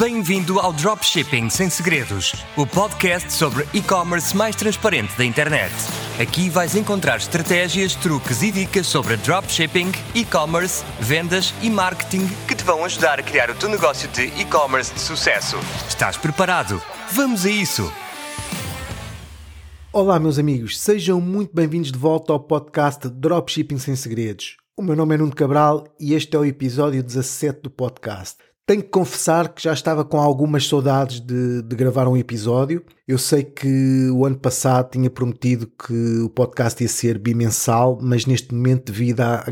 Bem-vindo ao Dropshipping Sem Segredos, o podcast sobre e-commerce mais transparente da internet. Aqui vais encontrar estratégias, truques e dicas sobre dropshipping, e-commerce, vendas e marketing que te vão ajudar a criar o teu negócio de e-commerce de sucesso. Estás preparado? Vamos a isso! Olá, meus amigos, sejam muito bem-vindos de volta ao podcast Dropshipping Sem Segredos. O meu nome é Nuno Cabral e este é o episódio 17 do podcast. Tenho que confessar que já estava com algumas saudades de, de, gravar um episódio. Eu sei que o ano passado tinha prometido que o podcast ia ser bimensal, mas neste momento, devido à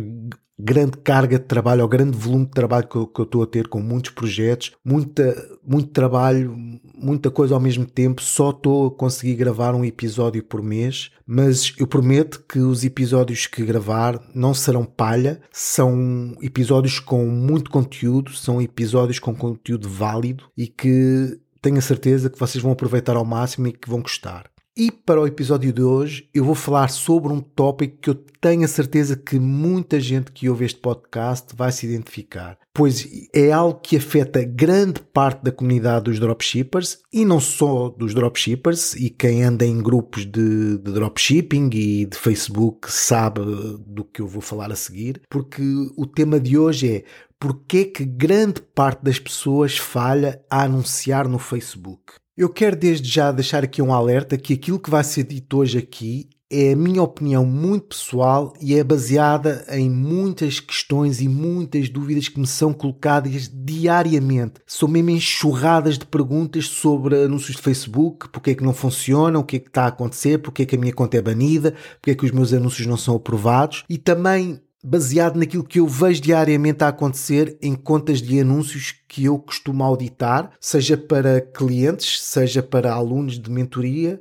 grande carga de trabalho, ao grande volume de trabalho que eu, que eu estou a ter com muitos projetos, muita, muito trabalho, muita coisa ao mesmo tempo, só estou a conseguir gravar um episódio por mês, mas eu prometo que os episódios que gravar não serão palha, são episódios com muito conteúdo, são episódios com conteúdo válido e que tenho a certeza que vocês vão aproveitar ao máximo e que vão gostar. E para o episódio de hoje eu vou falar sobre um tópico que eu tenho a certeza que muita gente que ouve este podcast vai se identificar, pois é algo que afeta grande parte da comunidade dos dropshippers e não só dos dropshippers, e quem anda em grupos de, de dropshipping e de Facebook sabe do que eu vou falar a seguir, porque o tema de hoje é porque que grande parte das pessoas falha a anunciar no Facebook. Eu quero desde já deixar aqui um alerta que aquilo que vai ser dito hoje aqui é a minha opinião muito pessoal e é baseada em muitas questões e muitas dúvidas que me são colocadas diariamente. São mesmo enxurradas de perguntas sobre anúncios de Facebook, porque é que não funcionam, o que é que está a acontecer, porque é que a minha conta é banida, porque é que os meus anúncios não são aprovados e também baseado naquilo que eu vejo diariamente a acontecer em contas de anúncios que eu costumo auditar, seja para clientes, seja para alunos de mentoria,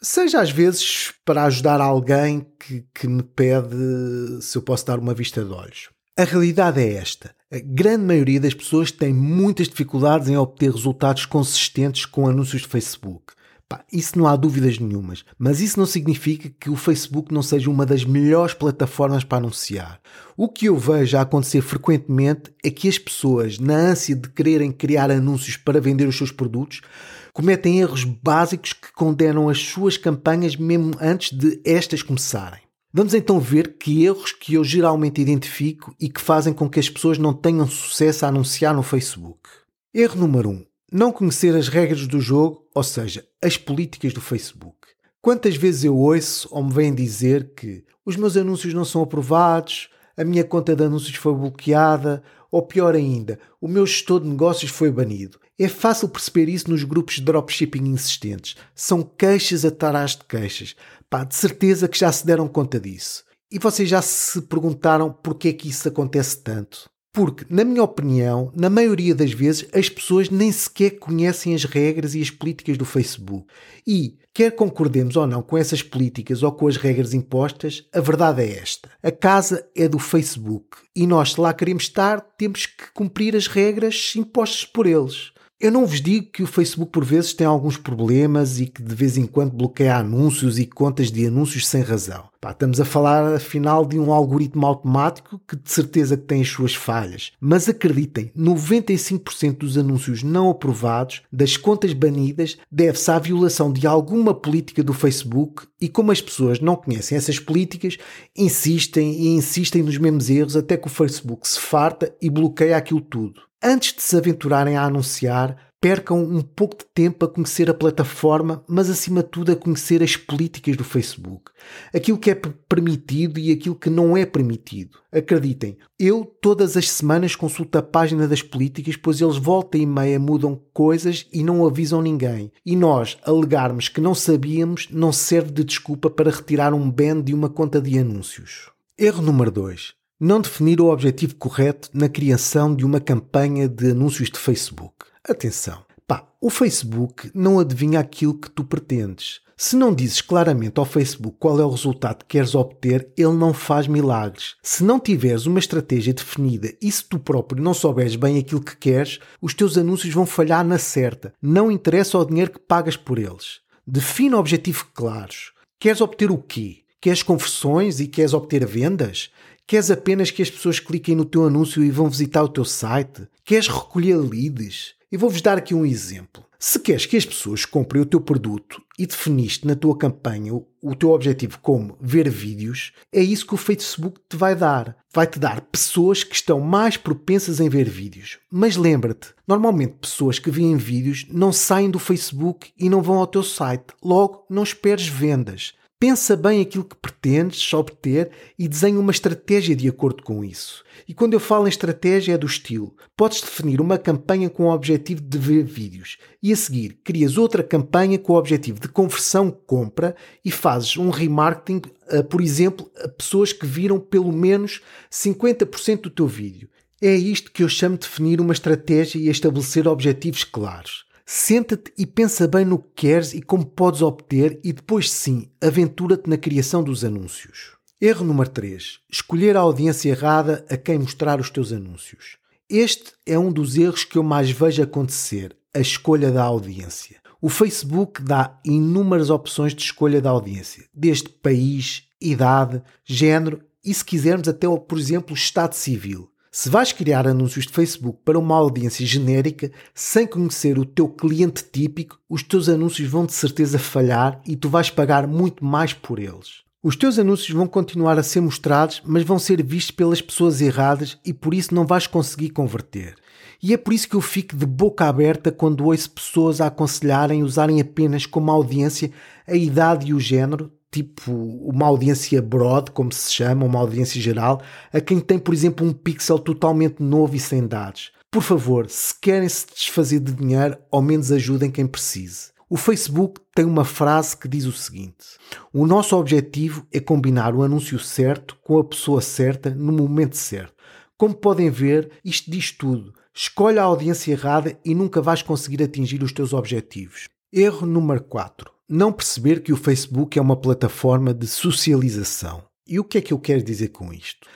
seja às vezes para ajudar alguém que, que me pede se eu posso dar uma vista de olhos. A realidade é esta. A grande maioria das pessoas tem muitas dificuldades em obter resultados consistentes com anúncios de Facebook. Pá, isso não há dúvidas nenhumas, mas isso não significa que o Facebook não seja uma das melhores plataformas para anunciar. O que eu vejo a acontecer frequentemente é que as pessoas, na ânsia de quererem criar anúncios para vender os seus produtos, cometem erros básicos que condenam as suas campanhas mesmo antes de estas começarem. Vamos então ver que erros que eu geralmente identifico e que fazem com que as pessoas não tenham sucesso a anunciar no Facebook. Erro número 1. Um, não conhecer as regras do jogo, ou seja, as políticas do Facebook. Quantas vezes eu ouço ou me vêm dizer que os meus anúncios não são aprovados, a minha conta de anúncios foi bloqueada, ou pior ainda, o meu gestor de negócios foi banido. É fácil perceber isso nos grupos de dropshipping insistentes. São queixas atrás de queixas. Pá, de certeza que já se deram conta disso. E vocês já se perguntaram porquê é que isso acontece tanto? Porque, na minha opinião, na maioria das vezes as pessoas nem sequer conhecem as regras e as políticas do Facebook. E, quer concordemos ou não com essas políticas ou com as regras impostas, a verdade é esta: a casa é do Facebook e nós, se lá queremos estar, temos que cumprir as regras impostas por eles. Eu não vos digo que o Facebook por vezes tem alguns problemas e que de vez em quando bloqueia anúncios e contas de anúncios sem razão. Pá, estamos a falar afinal de um algoritmo automático que de certeza que tem as suas falhas. Mas acreditem, 95% dos anúncios não aprovados, das contas banidas, deve-se à violação de alguma política do Facebook e como as pessoas não conhecem essas políticas, insistem e insistem nos mesmos erros até que o Facebook se farta e bloqueia aquilo tudo antes de se aventurarem a anunciar, percam um pouco de tempo a conhecer a plataforma, mas acima de tudo a conhecer as políticas do Facebook. Aquilo que é permitido e aquilo que não é permitido. Acreditem, eu todas as semanas consulto a página das políticas, pois eles volta e meia mudam coisas e não avisam ninguém. E nós alegarmos que não sabíamos não serve de desculpa para retirar um ban de uma conta de anúncios. Erro número 2 não definir o objetivo correto na criação de uma campanha de anúncios de Facebook. Atenção, pá, o Facebook não adivinha aquilo que tu pretendes. Se não dizes claramente ao Facebook qual é o resultado que queres obter, ele não faz milagres. Se não tiveres uma estratégia definida e se tu próprio não souberes bem aquilo que queres, os teus anúncios vão falhar na certa. Não interessa o dinheiro que pagas por eles. Defina objetivos claros. Queres obter o quê? Queres conversões e queres obter vendas? Queres apenas que as pessoas cliquem no teu anúncio e vão visitar o teu site? Queres recolher leads? E vou-vos dar aqui um exemplo. Se queres que as pessoas comprem o teu produto e definiste na tua campanha o teu objetivo como ver vídeos, é isso que o Facebook te vai dar. Vai-te dar pessoas que estão mais propensas em ver vídeos. Mas lembra-te, normalmente pessoas que veem vídeos não saem do Facebook e não vão ao teu site. Logo, não esperes vendas. Pensa bem aquilo que pretendes obter e desenha uma estratégia de acordo com isso. E quando eu falo em estratégia é do estilo. Podes definir uma campanha com o objetivo de ver vídeos e a seguir crias outra campanha com o objetivo de conversão compra e fazes um remarketing, por exemplo, a pessoas que viram pelo menos 50% do teu vídeo. É isto que eu chamo de definir uma estratégia e estabelecer objetivos claros. Senta-te e pensa bem no que queres e como podes obter, e depois sim, aventura-te na criação dos anúncios. Erro número 3. Escolher a audiência errada a quem mostrar os teus anúncios. Este é um dos erros que eu mais vejo acontecer, a escolha da audiência. O Facebook dá inúmeras opções de escolha da audiência, desde país, idade, género e, se quisermos, até, por exemplo, estado civil. Se vais criar anúncios de Facebook para uma audiência genérica, sem conhecer o teu cliente típico, os teus anúncios vão de certeza falhar e tu vais pagar muito mais por eles. Os teus anúncios vão continuar a ser mostrados, mas vão ser vistos pelas pessoas erradas e por isso não vais conseguir converter. E é por isso que eu fico de boca aberta quando ouço pessoas a aconselharem usarem apenas como audiência a idade e o género, tipo uma audiência broad, como se chama, uma audiência geral, a quem tem, por exemplo, um pixel totalmente novo e sem dados. Por favor, se querem se desfazer de dinheiro, ao menos ajudem quem precise. O Facebook tem uma frase que diz o seguinte: O nosso objetivo é combinar o anúncio certo com a pessoa certa no momento certo. Como podem ver, isto diz tudo. Escolha a audiência errada e nunca vais conseguir atingir os teus objetivos. Erro número 4 não perceber que o Facebook é uma plataforma de socialização. E o que é que eu quero dizer com isto?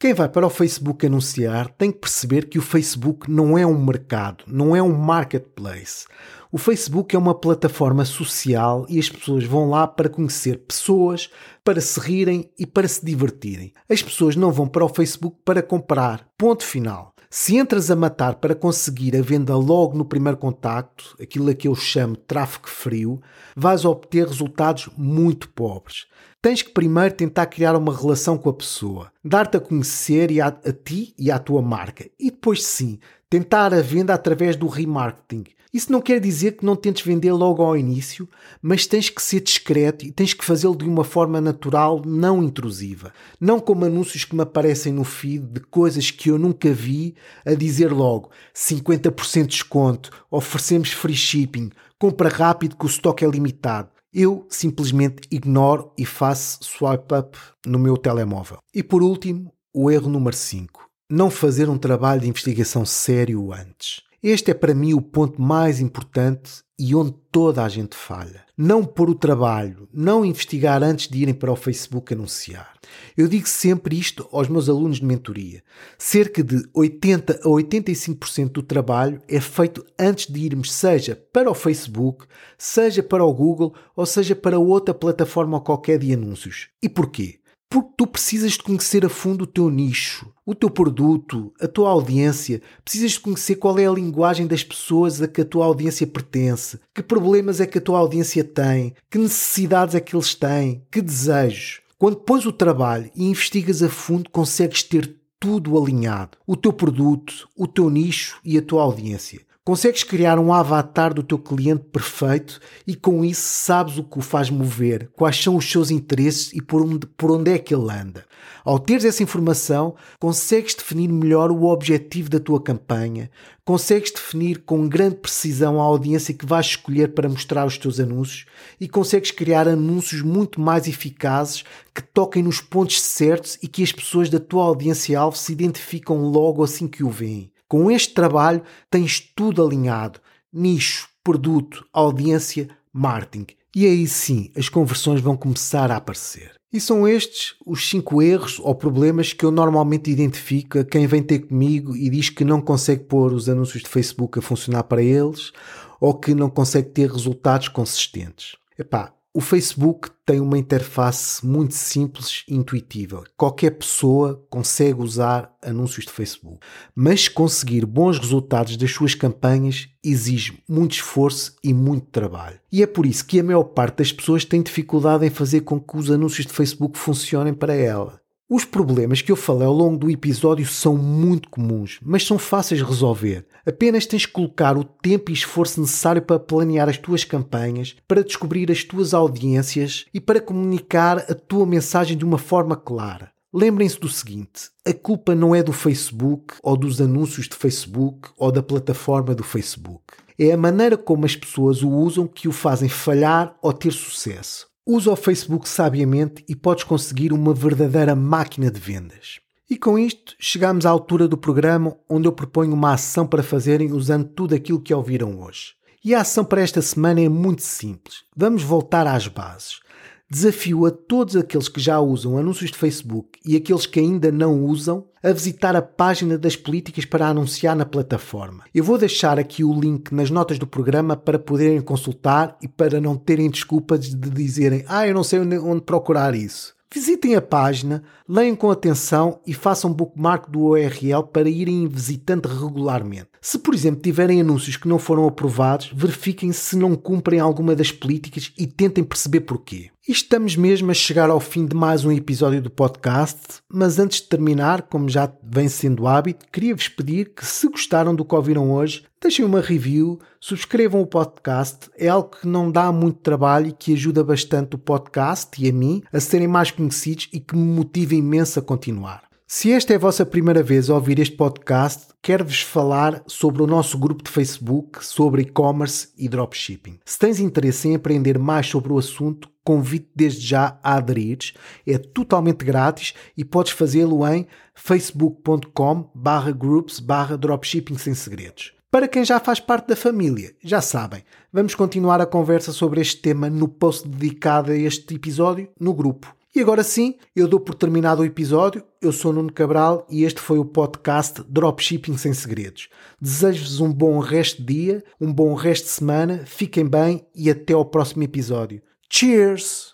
Quem vai para o Facebook anunciar tem que perceber que o Facebook não é um mercado, não é um marketplace. O Facebook é uma plataforma social e as pessoas vão lá para conhecer pessoas, para se rirem e para se divertirem. As pessoas não vão para o Facebook para comprar. Ponto final. Se entras a matar para conseguir a venda logo no primeiro contacto, aquilo a que eu chamo de tráfego frio, vais obter resultados muito pobres. Tens que primeiro tentar criar uma relação com a pessoa, dar-te a conhecer e a, a ti e à tua marca, e depois sim, tentar a venda através do remarketing. Isso não quer dizer que não tentes vender logo ao início, mas tens que ser discreto e tens que fazê-lo de uma forma natural, não intrusiva. Não como anúncios que me aparecem no feed de coisas que eu nunca vi a dizer logo 50% de desconto, oferecemos free shipping, compra rápido que o estoque é limitado. Eu simplesmente ignoro e faço swipe up no meu telemóvel. E por último, o erro número 5. Não fazer um trabalho de investigação sério antes. Este é para mim o ponto mais importante e onde toda a gente falha. Não pôr o trabalho, não investigar antes de irem para o Facebook anunciar. Eu digo sempre isto aos meus alunos de mentoria. Cerca de 80 a 85% do trabalho é feito antes de irmos, seja para o Facebook, seja para o Google ou seja para outra plataforma qualquer de anúncios. E porquê? Porque tu precisas de conhecer a fundo o teu nicho, o teu produto, a tua audiência. Precisas de conhecer qual é a linguagem das pessoas a que a tua audiência pertence, que problemas é que a tua audiência tem, que necessidades é que eles têm, que desejos. Quando pões o trabalho e investigas a fundo, consegues ter tudo alinhado: o teu produto, o teu nicho e a tua audiência. Consegues criar um avatar do teu cliente perfeito e com isso sabes o que o faz mover, quais são os seus interesses e por onde, por onde é que ele anda. Ao teres essa informação, consegues definir melhor o objetivo da tua campanha, consegues definir com grande precisão a audiência que vais escolher para mostrar os teus anúncios e consegues criar anúncios muito mais eficazes que toquem nos pontos certos e que as pessoas da tua audiência-alvo se identificam logo assim que o veem. Com este trabalho tens tudo alinhado: nicho, produto, audiência, marketing. E aí sim as conversões vão começar a aparecer. E são estes os cinco erros ou problemas que eu normalmente identifico a quem vem ter comigo e diz que não consegue pôr os anúncios de Facebook a funcionar para eles ou que não consegue ter resultados consistentes. Epá, O Facebook tem uma interface muito simples e intuitiva. Qualquer pessoa consegue usar anúncios de Facebook. Mas conseguir bons resultados das suas campanhas exige muito esforço e muito trabalho. E é por isso que a maior parte das pessoas tem dificuldade em fazer com que os anúncios de Facebook funcionem para ela. Os problemas que eu falei ao longo do episódio são muito comuns, mas são fáceis de resolver. Apenas tens que colocar o tempo e esforço necessário para planear as tuas campanhas, para descobrir as tuas audiências e para comunicar a tua mensagem de uma forma clara. Lembrem-se do seguinte: a culpa não é do Facebook ou dos anúncios de Facebook ou da plataforma do Facebook. É a maneira como as pessoas o usam que o fazem falhar ou ter sucesso. Usa o Facebook sabiamente e podes conseguir uma verdadeira máquina de vendas. E com isto, chegamos à altura do programa onde eu proponho uma ação para fazerem usando tudo aquilo que ouviram hoje. E a ação para esta semana é muito simples. Vamos voltar às bases. Desafio a todos aqueles que já usam anúncios de Facebook e aqueles que ainda não usam a visitar a página das políticas para anunciar na plataforma. Eu vou deixar aqui o link nas notas do programa para poderem consultar e para não terem desculpas de dizerem ah, eu não sei onde procurar isso. Visitem a página, leiam com atenção e façam bookmark do URL para irem visitando regularmente. Se, por exemplo, tiverem anúncios que não foram aprovados, verifiquem se não cumprem alguma das políticas e tentem perceber porquê. E estamos mesmo a chegar ao fim de mais um episódio do podcast, mas antes de terminar, como já vem sendo hábito, queria-vos pedir que, se gostaram do que ouviram hoje, deixem uma review, subscrevam o podcast, é algo que não dá muito trabalho e que ajuda bastante o podcast e a mim a serem mais conhecidos e que me motiva imenso a continuar. Se esta é a vossa primeira vez a ouvir este podcast, quero-vos falar sobre o nosso grupo de Facebook sobre e-commerce e dropshipping. Se tens interesse em aprender mais sobre o assunto, convido desde já a aderires. É totalmente grátis e podes fazê-lo em facebook.com barra groups barra dropshipping sem segredos. Para quem já faz parte da família, já sabem, vamos continuar a conversa sobre este tema no post dedicado a este episódio no grupo. E agora sim, eu dou por terminado o episódio. Eu sou Nuno Cabral e este foi o podcast Dropshipping Sem Segredos. Desejo-vos um bom resto de dia, um bom resto de semana, fiquem bem e até ao próximo episódio. Cheers!